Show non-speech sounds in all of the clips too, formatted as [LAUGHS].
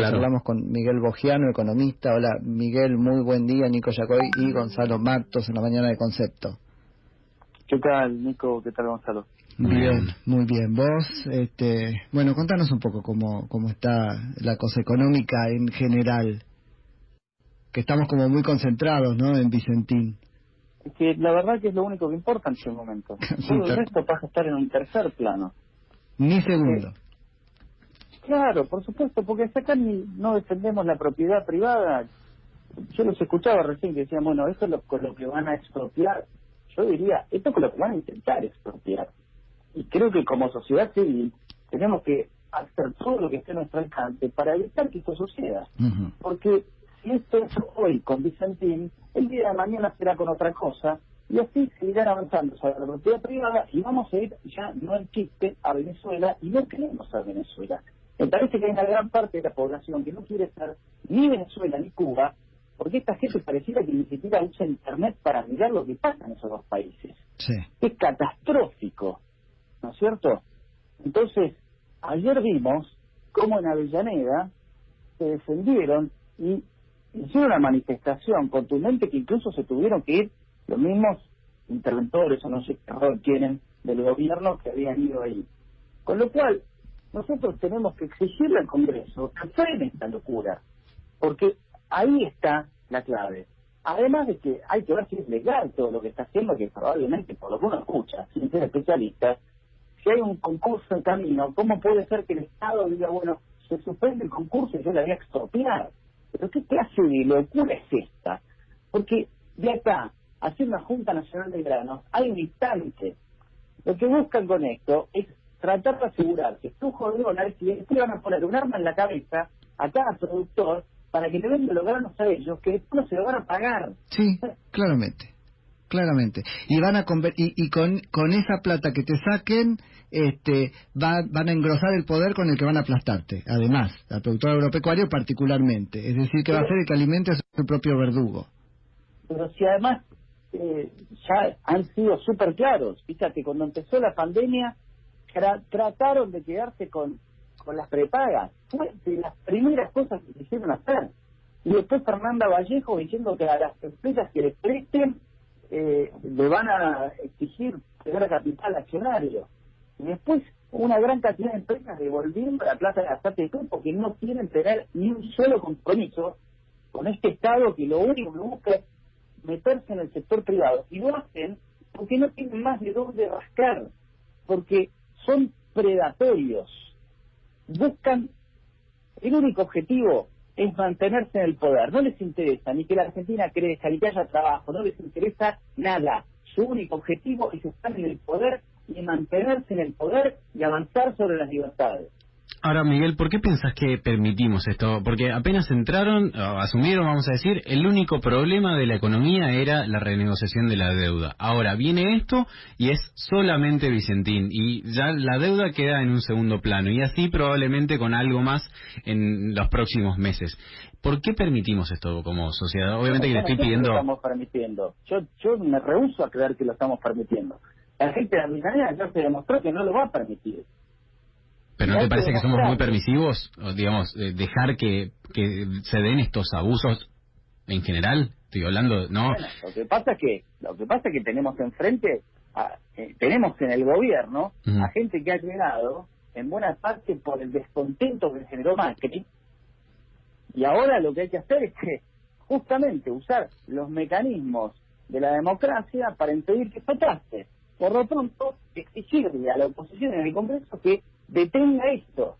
Claro. Hablamos con Miguel Bogiano, economista. Hola, Miguel, muy buen día. Nico Yacoy y Gonzalo Matos en la mañana de Concepto. ¿Qué tal, Nico? ¿Qué tal, Gonzalo? Muy bien, bien. muy bien. Vos, este, bueno, contanos un poco cómo, cómo está la cosa económica en general. Que estamos como muy concentrados, ¿no? En Vicentín. Es que la verdad que es lo único que importa en este momento. [LAUGHS] Todo el resto pasa a estar en un tercer plano. Ni segundo. Claro, por supuesto, porque hasta acá ni- no defendemos la propiedad privada. Yo los escuchaba recién que decían, bueno, esto es lo, con lo que van a expropiar. Yo diría, esto es con lo que van a intentar expropiar. Y creo que como sociedad civil tenemos que hacer todo lo que esté a nuestro alcance para evitar que esto suceda. Porque si esto es hoy con Vicentín, el día de mañana será con otra cosa, y así seguirán avanzando sobre la propiedad privada y vamos a ir ya no el chiste a Venezuela y no queremos a Venezuela. Me parece que hay una gran parte de la población que no quiere ser ni Venezuela ni Cuba, porque esta gente pareciera que ni siquiera usa Internet para mirar lo que pasa en esos dos países Sí. es catastrófico, ¿no es cierto? Entonces, ayer vimos cómo en Avellaneda se defendieron y hicieron una manifestación contundente que incluso se tuvieron que ir los mismos interventores o no sé qué tienen del gobierno que habían ido ahí. Con lo cual, nosotros tenemos que exigirle al Congreso que frene esta locura, porque ahí está la clave. Además de que hay que ver si es legal todo lo que está haciendo, que probablemente, por lo que uno escucha, sin ser especialista, si hay un concurso en camino, ¿cómo puede ser que el Estado diga, bueno, se suspende el concurso y yo la voy a expropiar? ¿Pero qué clase de locura es esta? Porque de acá, hacer una Junta Nacional de Granos, hay un instante. Lo que buscan con esto es tratar de asegurarse flujo de dólares y después van a poner un arma en la cabeza a cada productor para que le venda los granos a ellos, que después no se lo van a pagar. Sí, claramente, claramente. Y van a conver- y, y con, con esa plata que te saquen, este, va- van a engrosar el poder con el que van a aplastarte. Además, al productor agropecuario particularmente. Es decir, que va a ser el que alimente a su propio verdugo. pero si además eh, ya han sido súper claros. Fíjate, cuando empezó la pandemia, tra- trataron de quedarse con, con las prepagas. Fue de las primeras cosas que quisieron hacer. Y después Fernanda Vallejo diciendo que a las empresas que les presten eh, le van a exigir tener capital accionario. Y después una gran cantidad de empresas devolviendo la plata de la SATP porque no quieren tener ni un solo compromiso con este Estado que lo único que busca es meterse en el sector privado. Y lo hacen porque no tienen más de dónde rascar, porque son predatorios. Buscan, el único objetivo es mantenerse en el poder. No les interesa ni que la Argentina crezca, ni que haya trabajo, no les interesa nada. Su único objetivo es estar en el poder y mantenerse en el poder y avanzar sobre las libertades. Ahora, Miguel, ¿por qué piensas que permitimos esto? Porque apenas entraron, o asumieron, vamos a decir, el único problema de la economía era la renegociación de la deuda. Ahora viene esto y es solamente Vicentín y ya la deuda queda en un segundo plano y así probablemente con algo más en los próximos meses. ¿Por qué permitimos esto como sociedad? Obviamente que le estoy pidiendo... Lo estamos permitiendo. Yo, yo me rehúso a creer que lo estamos permitiendo. La gente de la ya se demostró que no lo va a permitir. ¿Pero no te parece que somos muy permisivos? O, digamos, eh, dejar que, que se den estos abusos en general. Estoy hablando, ¿no? Bueno, lo que pasa es que lo que pasa es que tenemos enfrente, a- eh, tenemos en el gobierno a gente que ha llegado en buena parte por el descontento que generó Macri y ahora lo que hay que hacer es que justamente usar los mecanismos de la democracia para impedir que pase. Por lo pronto, exigirle a la oposición en el Congreso que detenga esto,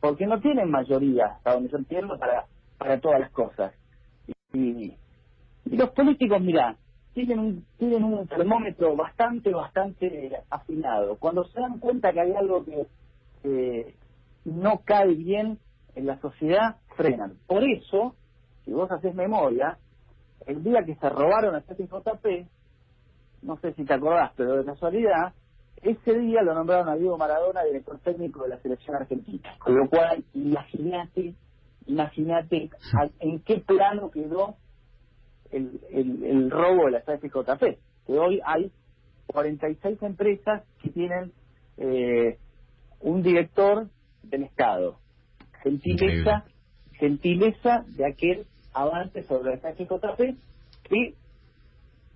porque no tienen mayoría, hasta donde yo entiendo, para, para todas las cosas. Y, los políticos, mira, tienen un, tienen un termómetro bastante, bastante afinado. Cuando se dan cuenta que hay algo que no cae bien en la sociedad, frenan. Por eso, si vos haces memoria, el día que se robaron a JP, no sé si te acordás, pero de casualidad, ese día lo nombraron a Diego Maradona director técnico de la selección argentina. Con lo cual, imagínate, imagínate en qué plano quedó el, el, el robo de la JP. Que hoy hay 46 empresas que tienen eh, un director del Estado. Gentileza gentileza de aquel avance sobre el KJP que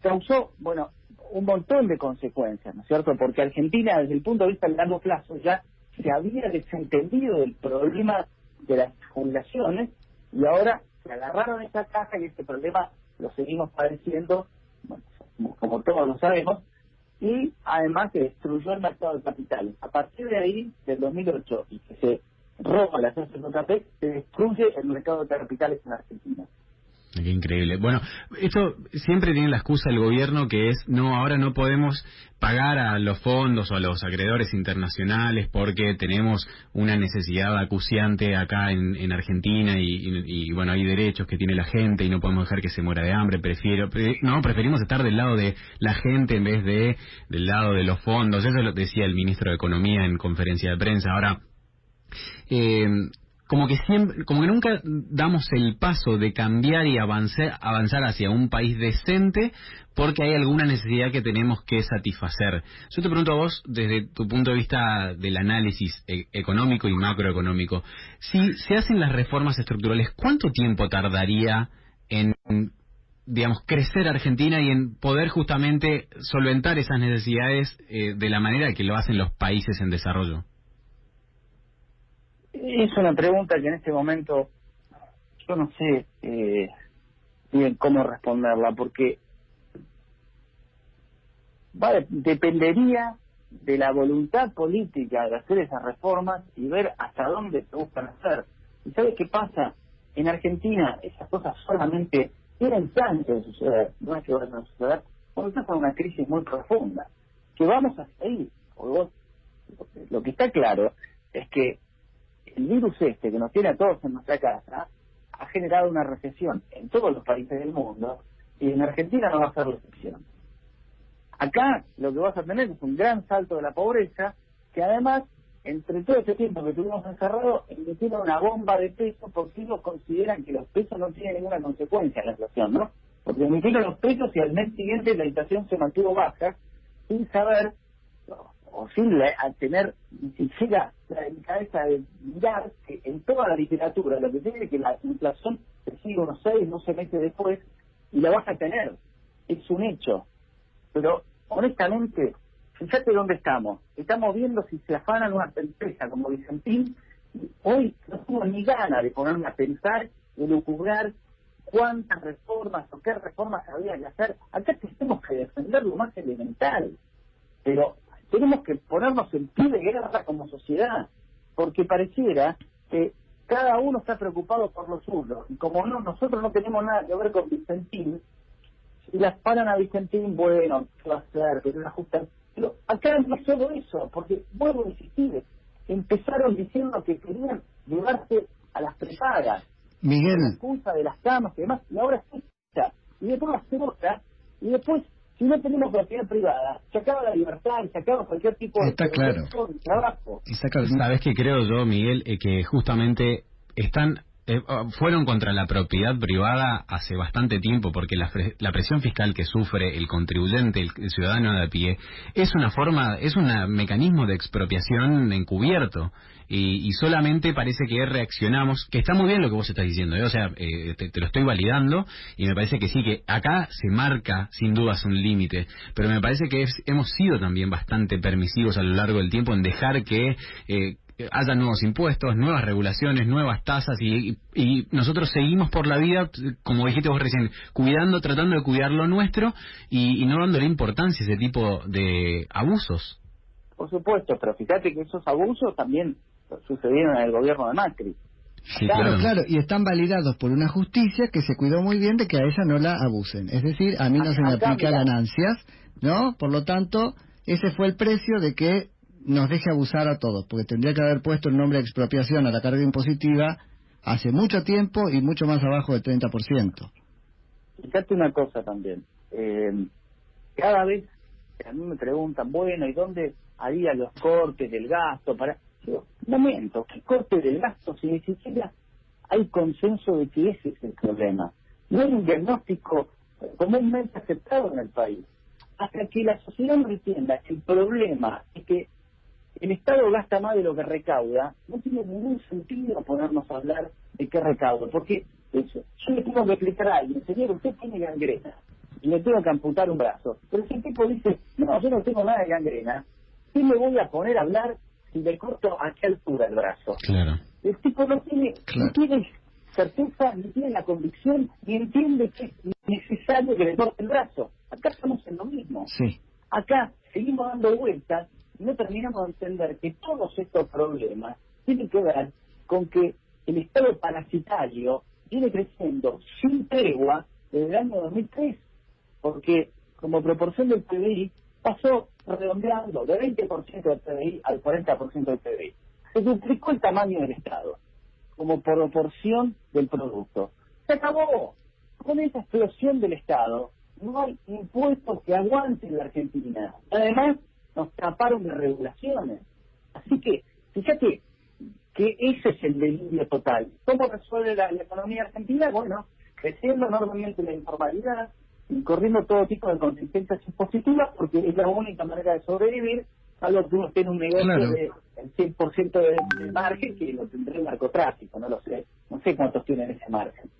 causó, bueno, un montón de consecuencias, ¿no es cierto? Porque Argentina, desde el punto de vista del largo plazo, ya se había desentendido del problema de las jubilaciones y ahora se agarraron esa caja y este problema lo seguimos padeciendo, como, todos lo sabemos, y además se destruyó el mercado de capitales. A partir de ahí, del 2008, y que se roba la CAPEC, se destruye el mercado de capitales en Argentina. Qué increíble. Bueno, esto siempre tiene la excusa el gobierno que es, no, ahora no podemos pagar a los fondos o a los acreedores internacionales porque tenemos una necesidad acuciante acá en, Argentina y, bueno, hay derechos que tiene la gente y no podemos dejar que se muera de hambre. Prefiero, no, preferimos estar del lado de la gente en vez de del lado de los fondos. Eso lo decía el ministro de Economía en conferencia de prensa. Ahora, eh, como que siempre, como que nunca damos el paso de cambiar y avanzar, avanzar hacia un país decente porque hay alguna necesidad que tenemos que satisfacer. Yo te pregunto a vos, desde tu punto de vista del análisis e, económico y macroeconómico, si se hacen las reformas estructurales, ¿cuánto tiempo tardaría en digamos, crecer Argentina y en poder justamente solventar esas necesidades eh, de la manera que lo hacen los países en desarrollo? Es una pregunta que en este momento yo no sé eh, bien cómo responderla, porque va, dependería de la voluntad política de hacer esas reformas y ver hasta dónde se buscan hacer. ¿Y sabes qué pasa? En Argentina esas cosas solamente tienen chance de suceder, no es que van a suceder, cuando estás con una crisis muy profunda, que vamos a seguir. lo que está claro es que el virus este que nos tiene a todos en nuestra casa ha generado una recesión en todos los países del mundo y en Argentina no va a ser la excepción. Acá lo que vas a tener es un gran salto de la pobreza que además, entre todo este tiempo que estuvimos encerrados, emitieron una bomba de peso porque ellos consideran que los pesos no tienen ninguna consecuencia en la inflación, ¿no? Porque emitieron los pesos y al mes siguiente la inflación se mantuvo baja sin saber o sin tener ni siquiera la cabeza de mirar que en toda la literatura lo que tiene es que la inflación sigue unos seis, no se mete después y la vas a tener. Es un hecho. Pero honestamente, fíjate dónde estamos. Estamos viendo si se afanan una empresa como Vicentín. Hoy no tengo ni ganas de ponerme a pensar, de lucubrar cuántas reformas o qué reformas había que hacer. Acá tenemos que defender lo más elemental. Pero tenemos que ponernos en pie de guerra como sociedad, porque pareciera que cada uno está preocupado por los suyos, y como no, nosotros no tenemos nada que ver con Vicentín, si las paran a Vicentín, bueno, ¿qué va a hacer? Pero la justa... Pero acá no es solo eso, porque vuelvo a insistir, empezaron diciendo que querían llevarse a las prepagas, Miguel. la excusa de las camas y demás, y ahora sí, y después hacer otra, y después si no tenemos propiedad privada, se acaba la libertad se acaba cualquier tipo de, trabajo. ¿Sabes qué creo yo, Miguel? Eh, que justamente están eh, ah, fueron contra la propiedad privada hace bastante tiempo porque la, la presión fiscal que sufre el contribuyente, el, ciudadano de a pie, es una forma, es un mecanismo de expropiación encubierto y, solamente parece que reaccionamos, que está muy bien lo que vos estás diciendo, ¿eh? o sea, eh, te, lo estoy validando y me parece que sí, que acá se marca sin dudas un límite, pero me parece que hemos sido también bastante permisivos a lo largo del tiempo en dejar que haya nuevos impuestos, nuevas regulaciones, nuevas tasas y, y, nosotros seguimos por la vida, como dijiste vos recién, cuidando, tratando de cuidar lo nuestro y, no dándole importancia a ese tipo de abusos. Por supuesto, pero fíjate que esos abusos también sucedieron en el gobierno de Macri. claro, claro, y están validados por una justicia que se cuidó muy bien de que a ella no la abusen. Es decir, a mí no se me aplica ganancias, ¿no? Por lo tanto, ese fue el precio de que nos deje abusar a todos, porque tendría que haber puesto el nombre de expropiación a la carga impositiva hace mucho tiempo y mucho más abajo del 30%. Fíjate una cosa también. Eh, cada vez a mí me preguntan, bueno, ¿y dónde haría los cortes del gasto? para un momento, ¿qué corte del gasto si ni siquiera hay consenso de que ese es el problema? No hay un diagnóstico comúnmente aceptado en el país. Hasta que la sociedad entienda que el problema es que el Estado gasta más de lo que recauda, no tiene ningún sentido ponernos a hablar de qué recaudo, porque eso, yo le tengo que explicar a alguien, señor, usted tiene gangrena, y le tengo que amputar un brazo. Pero si el tipo dice, no, yo no tengo nada de gangrena, ¿qué me voy a poner a hablar si le corto a qué altura el brazo? Claro. El tipo no tiene, Claro. no tiene certeza, ni tiene la convicción, ni entiende que es necesario que le corte el brazo. Acá estamos en lo mismo. Sí. Acá seguimos dando vueltas no terminamos de entender que todos estos problemas tienen que ver con que el estado parasitario viene creciendo sin tregua desde el año 2003, porque como proporción del PBI pasó redondeando de 20% del PBI al 40% del PBI. Se duplicó el tamaño del Estado como proporción del producto. Se acabó. Con esa explosión del Estado, no hay impuestos que aguanten la Argentina. Además, nos taparon de regulaciones. Así que, fíjate que ese es el delirio total. ¿Cómo resuelve la, la economía argentina? Bueno, creciendo enormemente la informalidad y corriendo todo tipo de contingencias impositivas, porque es la única manera de sobrevivir, salvo que uno tiene un negocio Claro. de el 100% de, de margen, que lo tendrá el narcotráfico, no lo sé. No sé cuántos tienen ese margen.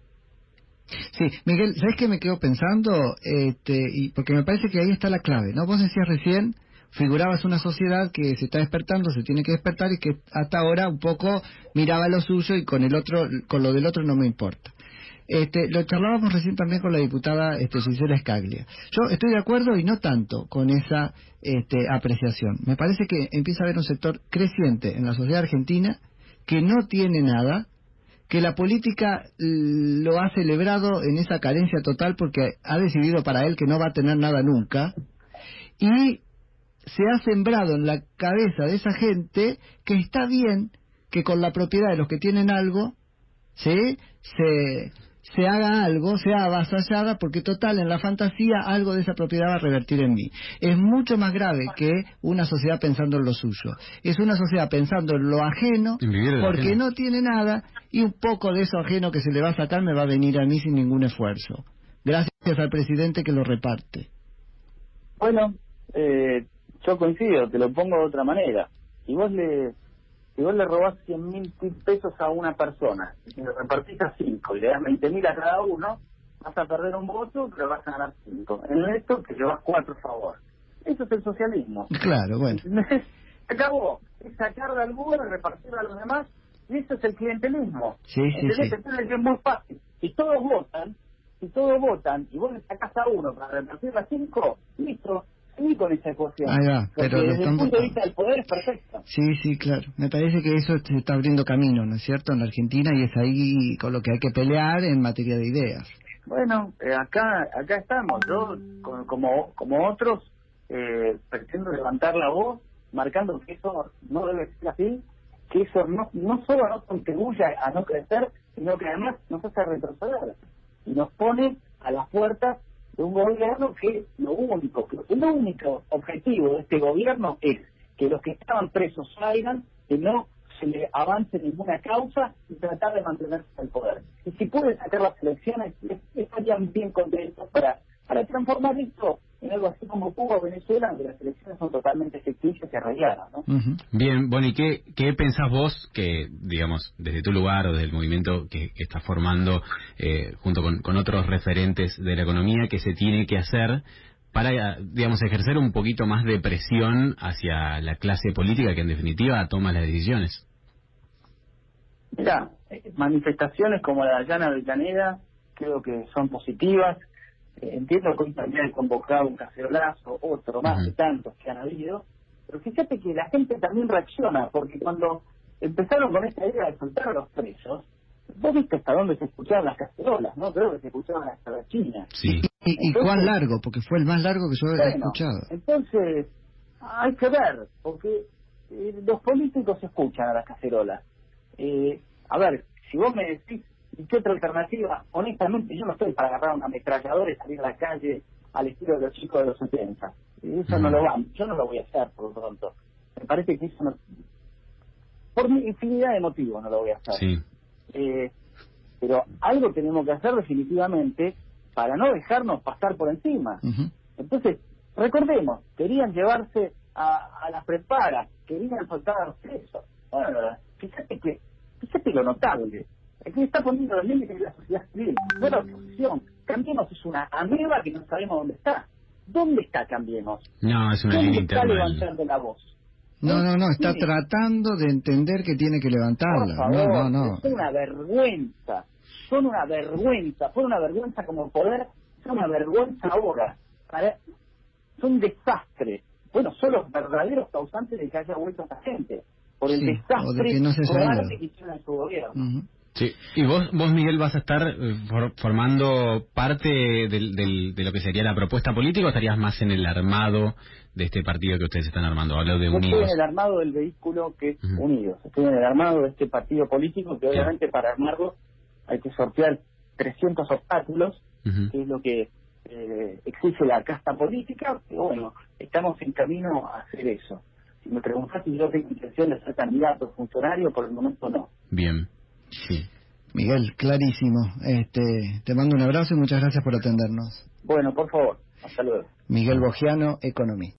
Sí, Miguel, ¿sabes qué me quedo pensando? Este, y porque me parece que ahí está la clave, ¿no? Vos decías recién, figurabas una sociedad que se está despertando, se tiene que despertar y que hasta ahora un poco miraba lo suyo y con el otro, con lo del otro no me importa. Este, lo charlábamos recién también con la diputada este, Gisela Scaglia. Yo estoy de acuerdo y no tanto con esa este, apreciación. Me parece que empieza a haber un sector creciente en la sociedad argentina que no tiene nada, que la política lo ha celebrado en esa carencia total porque ha decidido para él que no va a tener nada nunca y se ha sembrado en la cabeza de esa gente que está bien que con la propiedad de los que tienen algo ¿sí? se se haga algo, sea avasallada, porque total, en la fantasía algo de esa propiedad va a revertir en mí. Es mucho más grave que una sociedad pensando en lo suyo. Es una sociedad pensando en lo ajeno, porque ajeno. no tiene nada, y un poco de eso ajeno que se le va a sacar me va a venir a mí sin ningún esfuerzo. Gracias al presidente que lo reparte. Bueno, eh, yo coincido, te lo pongo de otra manera. Si vos le, si vos le robás 100 mil pesos a una persona y le repartís a 5 y le das 20 mil a cada uno, vas a perder un voto, pero vas a ganar 5. En esto te llevas 4 a favor. Eso es el socialismo. Claro, bueno. [LAUGHS] Se acabó. Es sacar de alguno y repartir a los demás. Y eso es el clientelismo. Sí, sí, sí. Es muy fácil. Si todos votan, si todos votan y vos le sacás a uno para repartir a cinco, listo, seguí con esa ecuación. Ahí va, pero desde el punto de vista del poder es perfecto. Sí, sí, claro. Me parece que eso se está abriendo camino, ¿no es cierto?, en la Argentina y es ahí con lo que hay que pelear en materia de ideas. Bueno, eh, acá acá estamos. Yo, co- como, como otros, eh, pretendo levantar la voz, marcando que eso no debe ser así, que eso no, no solo no contribuye a no crecer, sino que además nos hace retroceder y nos pone a las puertas de un gobierno que lo único, el único objetivo de este gobierno es que los que estaban presos salgan, que no se le avance ninguna causa y tratar de mantenerse en el poder. Y si pueden sacar las elecciones, es- estarían bien contentos para, para transformar esto en algo así como Cuba o Venezuela, donde las elecciones son totalmente ficticias y arraigadas, ¿no? Ujú. Bien, bueno, ¿y qué, qué pensás vos que, digamos, desde tu lugar o del movimiento que, que estás formando eh, junto con, con otros referentes de la economía que se tiene que hacer para, digamos, ejercer un poquito más de presión hacia la clase política que en definitiva toma las decisiones? Mira, eh, manifestaciones como la de Llana Avellaneda creo que son positivas. Eh, entiendo que hoy también han convocado un cacerolazo, otro más de tantos que han habido. Pero fíjate que la gente también reacciona, porque cuando empezaron con esta idea de soltar a los presos, vos viste hasta dónde se escuchaban las cacerolas, ¿no? Creo que se escuchaban hasta la China. Sí. ¿Y, y Entonces- cuán largo? Porque fue el más largo que yo he Bueno, escuchado. Entonces, hay que ver, porque eh, los políticos escuchan a las cacerolas. Eh, a ver, si vos me decís, ¿y qué otra alternativa? Honestamente, yo no estoy para agarrar una ametralladora y salir a la calle al estilo de los chicos de los 70. Eso no lo va, yo no lo voy a hacer por lo pronto. Me parece que eso no... Por infinidad de motivos no lo voy a hacer. Sí. Eh, pero algo tenemos que hacer definitivamente para no dejarnos pasar por encima. Entonces, recordemos, querían llevarse a, a las preparas, querían soltar a los presos. Bueno, fíjate que, fíjate lo notable. El que está poniendo los límites es la sociedad civil, no la oposición. Cambiemos es una ameba que no sabemos dónde está. ¿Dónde está Cambiemos? No, es una ¿Dónde línea está levantando la voz? No, no, no, está Sí. tratando de entender que tiene que Por levantarla. favor, No, no, no. son una vergüenza, son una vergüenza, fue una vergüenza como poder, son una vergüenza ahora, para- son un desastre. Bueno, son los verdaderos causantes de que haya vuelto esta gente, por el Sí, o de desastre que no se que hicieron en su gobierno. Sí. Y vos, vos Miguel, vas a estar eh, for- formando parte del, del- de lo que sería la propuesta política o estarías más en el armado de este partido que ustedes están armando? Hablo de Yo estoy Unidos. en el armado del vehículo que es. Unidos, estoy en el armado de este partido político que obviamente para armarlo hay que sortear 300 obstáculos que es lo que eh, exige la casta política, pero bueno, estamos en camino a hacer eso. Si me preguntas si yo tengo intención de ser candidato funcionario, por el momento no. Bien. Sí. Miguel, clarísimo. Este, te mando un abrazo y muchas gracias por atendernos. Bueno, por favor, hasta luego. Miguel Bogiano, economista.